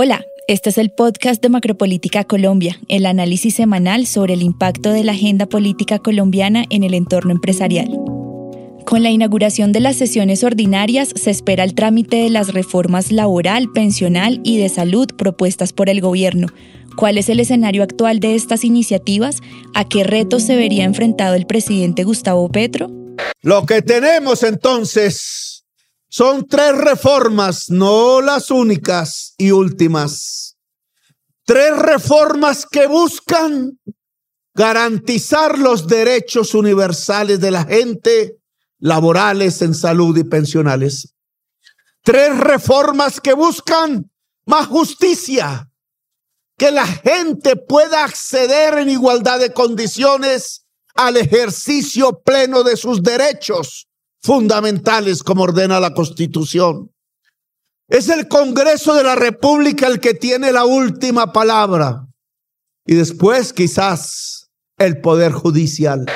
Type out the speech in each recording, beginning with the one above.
Hola, este es el podcast de Macropolítica Colombia, el análisis semanal sobre el impacto de la agenda política colombiana en el entorno empresarial. Con la inauguración de las sesiones ordinarias se espera el trámite de las reformas laboral, pensional y de salud propuestas por el gobierno. ¿Cuál es el escenario actual de estas iniciativas? ¿A qué retos se vería enfrentado el presidente Gustavo Petro? Lo que tenemos entonces son tres reformas, no las únicas y últimas. Tres reformas que buscan garantizar los derechos universales de la gente laborales en salud y pensionales. Tres reformas que buscan más justicia, que la gente pueda acceder en igualdad de condiciones al ejercicio pleno de sus derechos fundamentales como ordena la Constitución. Es el Congreso de la República el que tiene la última palabra y después quizás el Poder Judicial.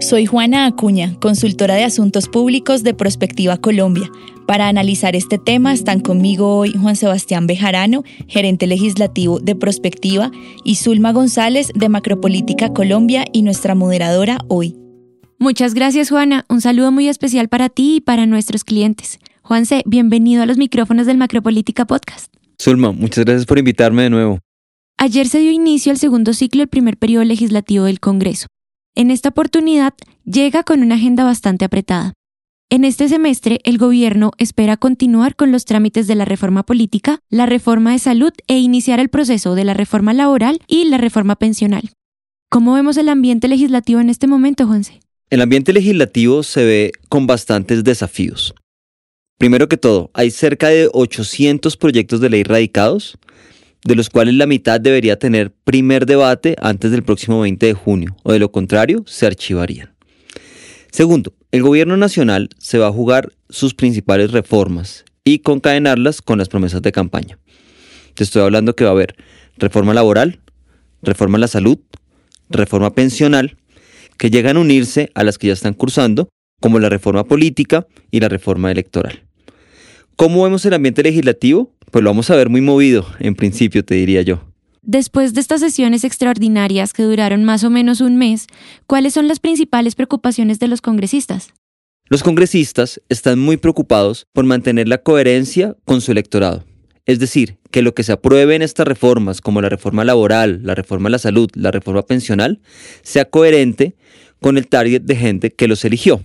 Soy Juana Acuña, consultora de Asuntos Públicos de Prospectiva Colombia. Para analizar este tema están conmigo hoy Juan Sebastián Bejarano, gerente legislativo de Prospectiva, y Zulma González de Macropolítica Colombia y nuestra moderadora hoy. Muchas gracias Juana, un saludo muy especial para ti y para nuestros clientes. Juanse, bienvenido a los micrófonos del Macropolítica Podcast. Zulma, muchas gracias por invitarme de nuevo. Ayer se dio inicio al segundo ciclo del primer periodo legislativo del Congreso. En esta oportunidad llega con una agenda bastante apretada. En este semestre, el gobierno espera continuar con los trámites de la reforma política, la reforma de salud e iniciar el proceso de la reforma laboral y la reforma pensional. ¿Cómo vemos el ambiente legislativo en este momento, Juanse? El ambiente legislativo se ve con bastantes desafíos. Primero que todo, hay cerca de 800 proyectos de ley radicados, de los cuales la mitad debería tener primer debate antes del próximo 20 de junio, o de lo contrario, se archivarían. Segundo, el gobierno nacional se va a jugar sus principales reformas y concadenarlas con las promesas de campaña. Te estoy hablando que va a haber reforma laboral, reforma a la salud, reforma pensional, que llegan a unirse a las que ya están cursando, como la reforma política y la reforma electoral. ¿Cómo vemos el ambiente legislativo? Pues lo vamos a ver muy movido, en principio, te diría yo. Después de estas sesiones extraordinarias que duraron más o menos un mes, ¿cuáles son las principales preocupaciones de los congresistas? Los congresistas están muy preocupados por mantener la coherencia con su electorado. Es decir, que lo que se apruebe en estas reformas, como la reforma laboral, la reforma de la salud, la reforma pensional, sea coherente con el target de gente que los eligió.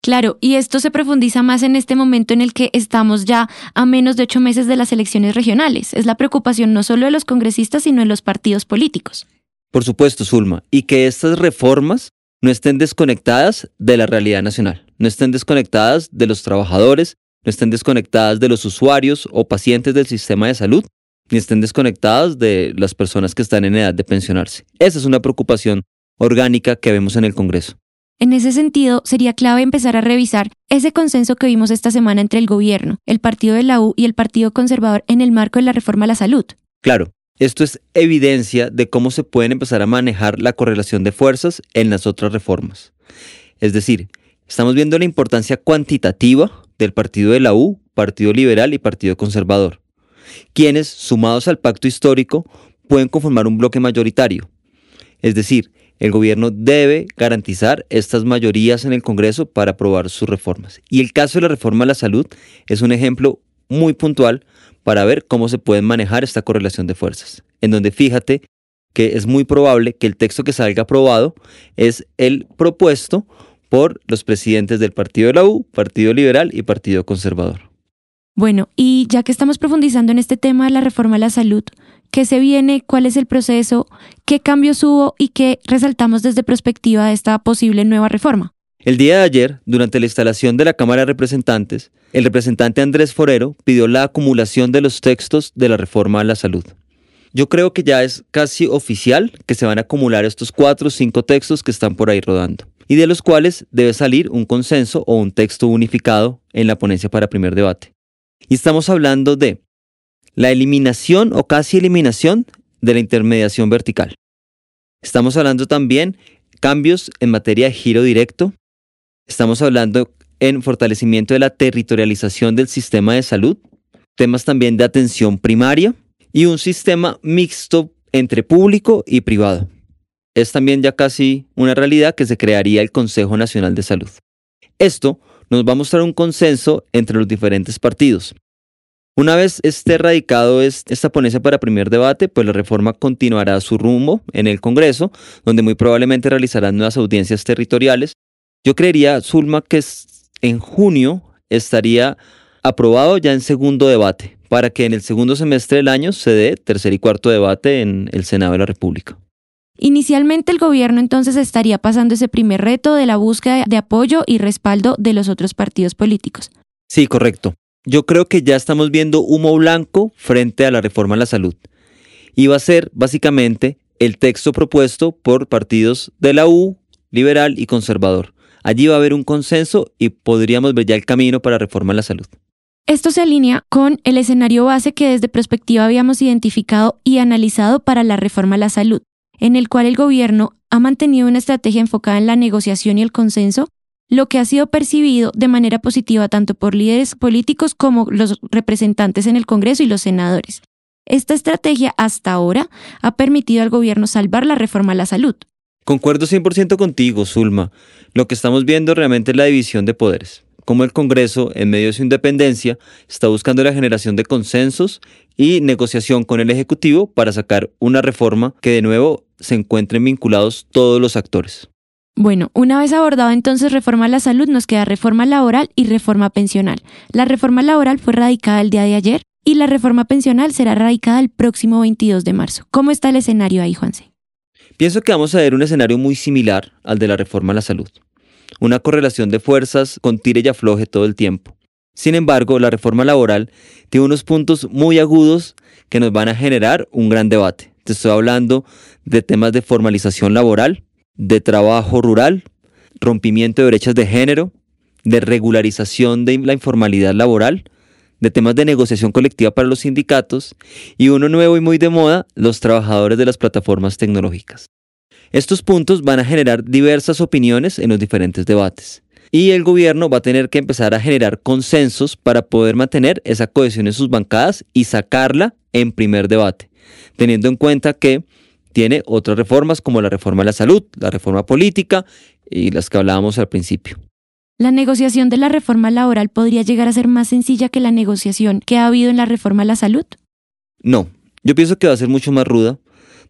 Claro, y esto se profundiza más en este momento en el que estamos ya a menos de ocho meses de las elecciones regionales. Es la preocupación no solo de los congresistas, sino de los partidos políticos. Por supuesto, Zulma, y que estas reformas no estén desconectadas de la realidad nacional, no estén desconectadas de los trabajadores, no estén desconectadas de los usuarios o pacientes del sistema de salud, ni estén desconectadas de las personas que están en edad de pensionarse. Esa es una preocupación orgánica que vemos en el Congreso. En ese sentido, sería clave empezar a revisar ese consenso que vimos esta semana entre el gobierno, el Partido de la U y el Partido Conservador en el marco de la reforma a la salud. Claro, esto es evidencia de cómo se pueden empezar a manejar la correlación de fuerzas en las otras reformas. Es decir, estamos viendo la importancia cuantitativa del Partido de la U, Partido Liberal y Partido Conservador, quienes, sumados al pacto histórico, pueden conformar un bloque mayoritario. Es decir, el gobierno debe garantizar estas mayorías en el Congreso para aprobar sus reformas. Y el caso de la reforma a la salud es un ejemplo muy puntual para ver cómo se puede manejar esta correlación de fuerzas, en donde fíjate que es muy probable que el texto que salga aprobado es el propuesto por los presidentes del Partido de la U, Partido Liberal y Partido Conservador. Bueno, y ya que estamos profundizando en este tema de la reforma a la salud, qué se viene, cuál es el proceso, qué cambios hubo y qué resaltamos desde perspectiva de esta posible nueva reforma. El día de ayer, durante la instalación de la Cámara de Representantes, el representante Andrés Forero pidió la acumulación de los textos de la reforma a la salud. Yo creo que ya es casi oficial que se van a acumular estos cuatro o cinco textos que están por ahí rodando, y de los cuales debe salir un consenso o un texto unificado en la ponencia para primer debate. Y estamos hablando de la eliminación o casi eliminación de la intermediación vertical. Estamos hablando también cambios en materia de giro directo. Estamos hablando en fortalecimiento de la territorialización del sistema de salud. temas también de atención primaria y un sistema mixto entre público y privado. Es también ya casi una realidad que se crearía el Consejo Nacional de Salud. Esto nos va a mostrar un consenso entre los diferentes partidos. Una vez esté radicado esta ponencia para primer debate, pues la reforma continuará su rumbo en el Congreso, donde muy probablemente realizarán nuevas audiencias territoriales. Yo creería, Zulma, que en junio estaría aprobado ya en segundo debate, para que en el segundo semestre del año se dé tercer y cuarto debate en el Senado de la República. Inicialmente el gobierno entonces estaría pasando ese primer reto de la búsqueda de apoyo y respaldo de los otros partidos políticos. Sí, correcto. Yo creo que ya estamos viendo humo blanco frente a la reforma a la salud. Y va a ser básicamente el texto propuesto por partidos de la U, liberal y conservador. Allí va a haber un consenso y podríamos ver ya el camino para la reforma a la salud. Esto se alinea con el escenario base que desde perspectiva habíamos identificado y analizado para la reforma a la salud, en el cual el gobierno ha mantenido una estrategia enfocada en la negociación y el consenso, lo que ha sido percibido de manera positiva tanto por líderes políticos como los representantes en el Congreso y los senadores. Esta estrategia hasta ahora ha permitido al gobierno salvar la reforma a la salud. Concuerdo 100% contigo, Zulma. Lo que estamos viendo realmente es la división de poderes como el Congreso, en medio de su independencia, está buscando la generación de consensos y negociación con el Ejecutivo para sacar una reforma que de nuevo se encuentren vinculados todos los actores. Bueno, una vez abordado entonces reforma a la salud, nos queda reforma laboral y reforma pensional. La reforma laboral fue radicada el día de ayer y la reforma pensional será radicada el próximo 22 de marzo. ¿Cómo está el escenario ahí, Juanse? Pienso que vamos a ver un escenario muy similar al de la reforma a la salud una correlación de fuerzas con tire y afloje todo el tiempo. Sin embargo, la reforma laboral tiene unos puntos muy agudos que nos van a generar un gran debate. Te estoy hablando de temas de formalización laboral, de trabajo rural, rompimiento de brechas de género, de regularización de la informalidad laboral, de temas de negociación colectiva para los sindicatos y uno nuevo y muy de moda, los trabajadores de las plataformas tecnológicas. Estos puntos van a generar diversas opiniones en los diferentes debates. Y el gobierno va a tener que empezar a generar consensos para poder mantener esa cohesión en sus bancadas y sacarla en primer debate, teniendo en cuenta que tiene otras reformas como la reforma de la salud, la reforma política y las que hablábamos al principio. ¿La negociación de la reforma laboral podría llegar a ser más sencilla que la negociación que ha habido en la reforma a la salud? No, yo pienso que va a ser mucho más ruda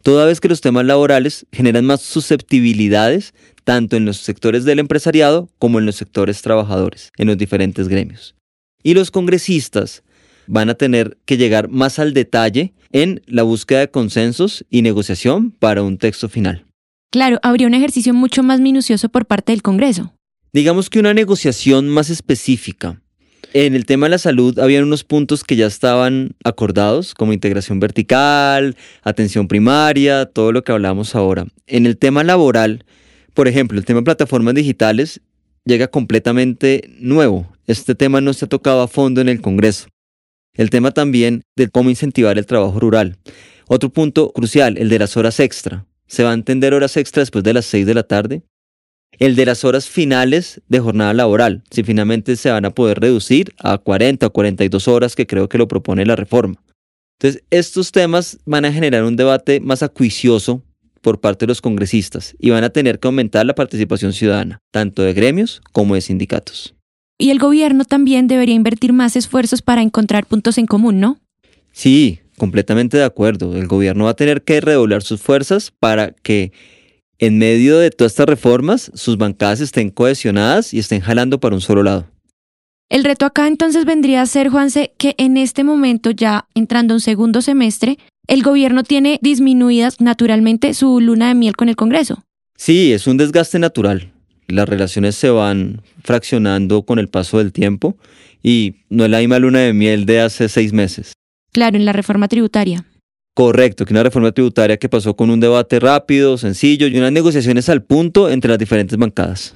toda vez que los temas laborales generan más susceptibilidades tanto en los sectores del empresariado como en los sectores trabajadores, en los diferentes gremios. Y los congresistas van a tener que llegar más al detalle en la búsqueda de consensos y negociación para un texto final. Claro, habría un ejercicio mucho más minucioso por parte del Congreso. Digamos que una negociación más específica, en el tema de la salud habían unos puntos que ya estaban acordados, como integración vertical, atención primaria, todo lo que hablamos ahora. En el tema laboral, por ejemplo, el tema de plataformas digitales llega completamente nuevo. Este tema no se ha tocado a fondo en el Congreso. El tema también de cómo incentivar el trabajo rural. Otro punto crucial, el de las horas extra. ¿Se va a entender horas extra después de las 6 de la tarde? El de las horas finales de jornada laboral, si finalmente se van a poder reducir a 40 o 42 horas que creo que lo propone la reforma. Entonces, estos temas van a generar un debate más acuicioso por parte de los congresistas y van a tener que aumentar la participación ciudadana, tanto de gremios como de sindicatos. Y el gobierno también debería invertir más esfuerzos para encontrar puntos en común, ¿no? Sí, completamente de acuerdo. El gobierno va a tener que redoblar sus fuerzas para que en medio de todas estas reformas, sus bancadas estén cohesionadas y estén jalando para un solo lado. El reto acá entonces vendría a ser, Juanse, que en este momento, ya entrando un segundo semestre, el gobierno tiene disminuidas naturalmente su luna de miel con el Congreso. Sí, es un desgaste natural. Las relaciones se van fraccionando con el paso del tiempo y no es la misma luna de miel de hace seis meses. Claro, en la reforma tributaria. Correcto, que una reforma tributaria que pasó con un debate rápido, sencillo y unas negociaciones al punto entre las diferentes bancadas.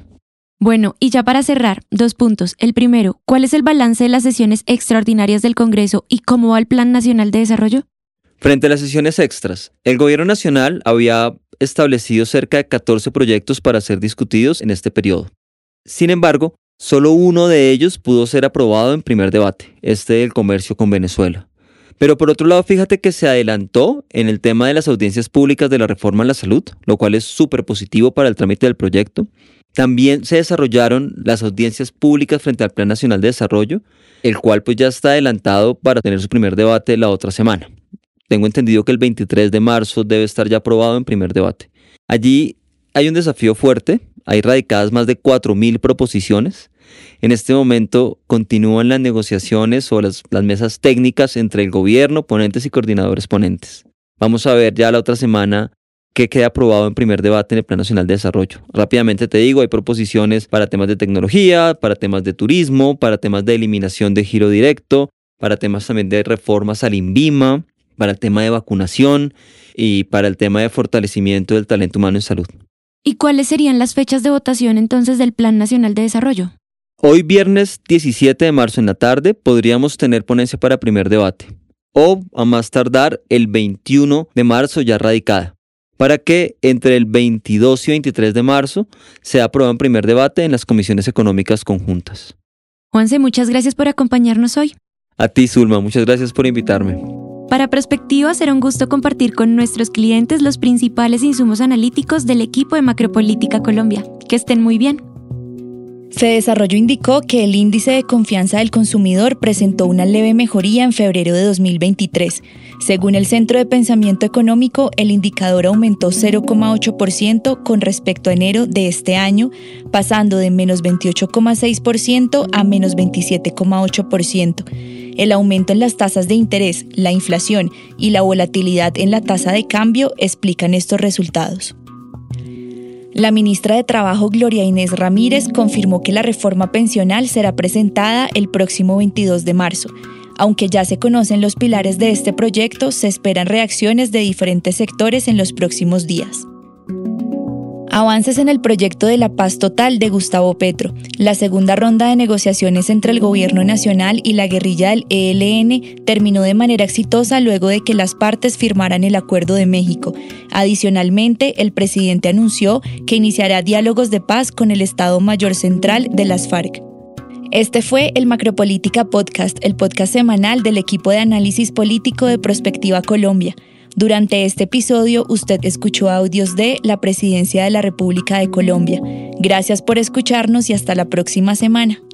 Bueno, y ya para cerrar, dos puntos. El primero, ¿cuál es el balance de las sesiones extraordinarias del Congreso y cómo va el Plan Nacional de Desarrollo? Frente a las sesiones extras, el Gobierno Nacional había establecido cerca de 14 proyectos para ser discutidos en este periodo. Sin embargo, Solo uno de ellos pudo ser aprobado en primer debate, este del comercio con Venezuela. Pero por otro lado, fíjate que se adelantó en el tema de las audiencias públicas de la reforma en la salud, lo cual es súper positivo para el trámite del proyecto. También se desarrollaron las audiencias públicas frente al Plan Nacional de Desarrollo, el cual pues ya está adelantado para tener su primer debate la otra semana. Tengo entendido que el 23 de marzo debe estar ya aprobado en primer debate. Allí hay un desafío fuerte, hay radicadas más de 4.000 proposiciones. En este momento continúan las negociaciones o las, las mesas técnicas entre el gobierno, ponentes y coordinadores ponentes. Vamos a ver ya la otra semana que queda aprobado en primer debate en el Plan Nacional de Desarrollo. Rápidamente te digo, hay proposiciones para temas de tecnología, para temas de turismo, para temas de eliminación de giro directo, para temas también de reformas al INVIMA, para el tema de vacunación y para el tema de fortalecimiento del talento humano en salud. ¿Y cuáles serían las fechas de votación entonces del Plan Nacional de Desarrollo? Hoy viernes 17 de marzo en la tarde podríamos tener ponencia para primer debate o a más tardar el 21 de marzo ya radicada para que entre el 22 y 23 de marzo se apruebe en primer debate en las comisiones económicas conjuntas. Juanse, muchas gracias por acompañarnos hoy. A ti, Zulma, muchas gracias por invitarme. Para Prospectiva será un gusto compartir con nuestros clientes los principales insumos analíticos del equipo de Macropolítica Colombia. Que estén muy bien. Desarrollo indicó que el índice de confianza del consumidor presentó una leve mejoría en febrero de 2023. Según el Centro de Pensamiento Económico, el indicador aumentó 0,8% con respecto a enero de este año, pasando de menos 28,6% a menos 27,8%. El aumento en las tasas de interés, la inflación y la volatilidad en la tasa de cambio explican estos resultados. La ministra de Trabajo Gloria Inés Ramírez confirmó que la reforma pensional será presentada el próximo 22 de marzo. Aunque ya se conocen los pilares de este proyecto, se esperan reacciones de diferentes sectores en los próximos días. Avances en el proyecto de la paz total de Gustavo Petro. La segunda ronda de negociaciones entre el gobierno nacional y la guerrilla del ELN terminó de manera exitosa luego de que las partes firmaran el Acuerdo de México. Adicionalmente, el presidente anunció que iniciará diálogos de paz con el Estado Mayor Central de las FARC. Este fue el Macropolítica Podcast, el podcast semanal del equipo de análisis político de Prospectiva Colombia. Durante este episodio usted escuchó audios de la Presidencia de la República de Colombia. Gracias por escucharnos y hasta la próxima semana.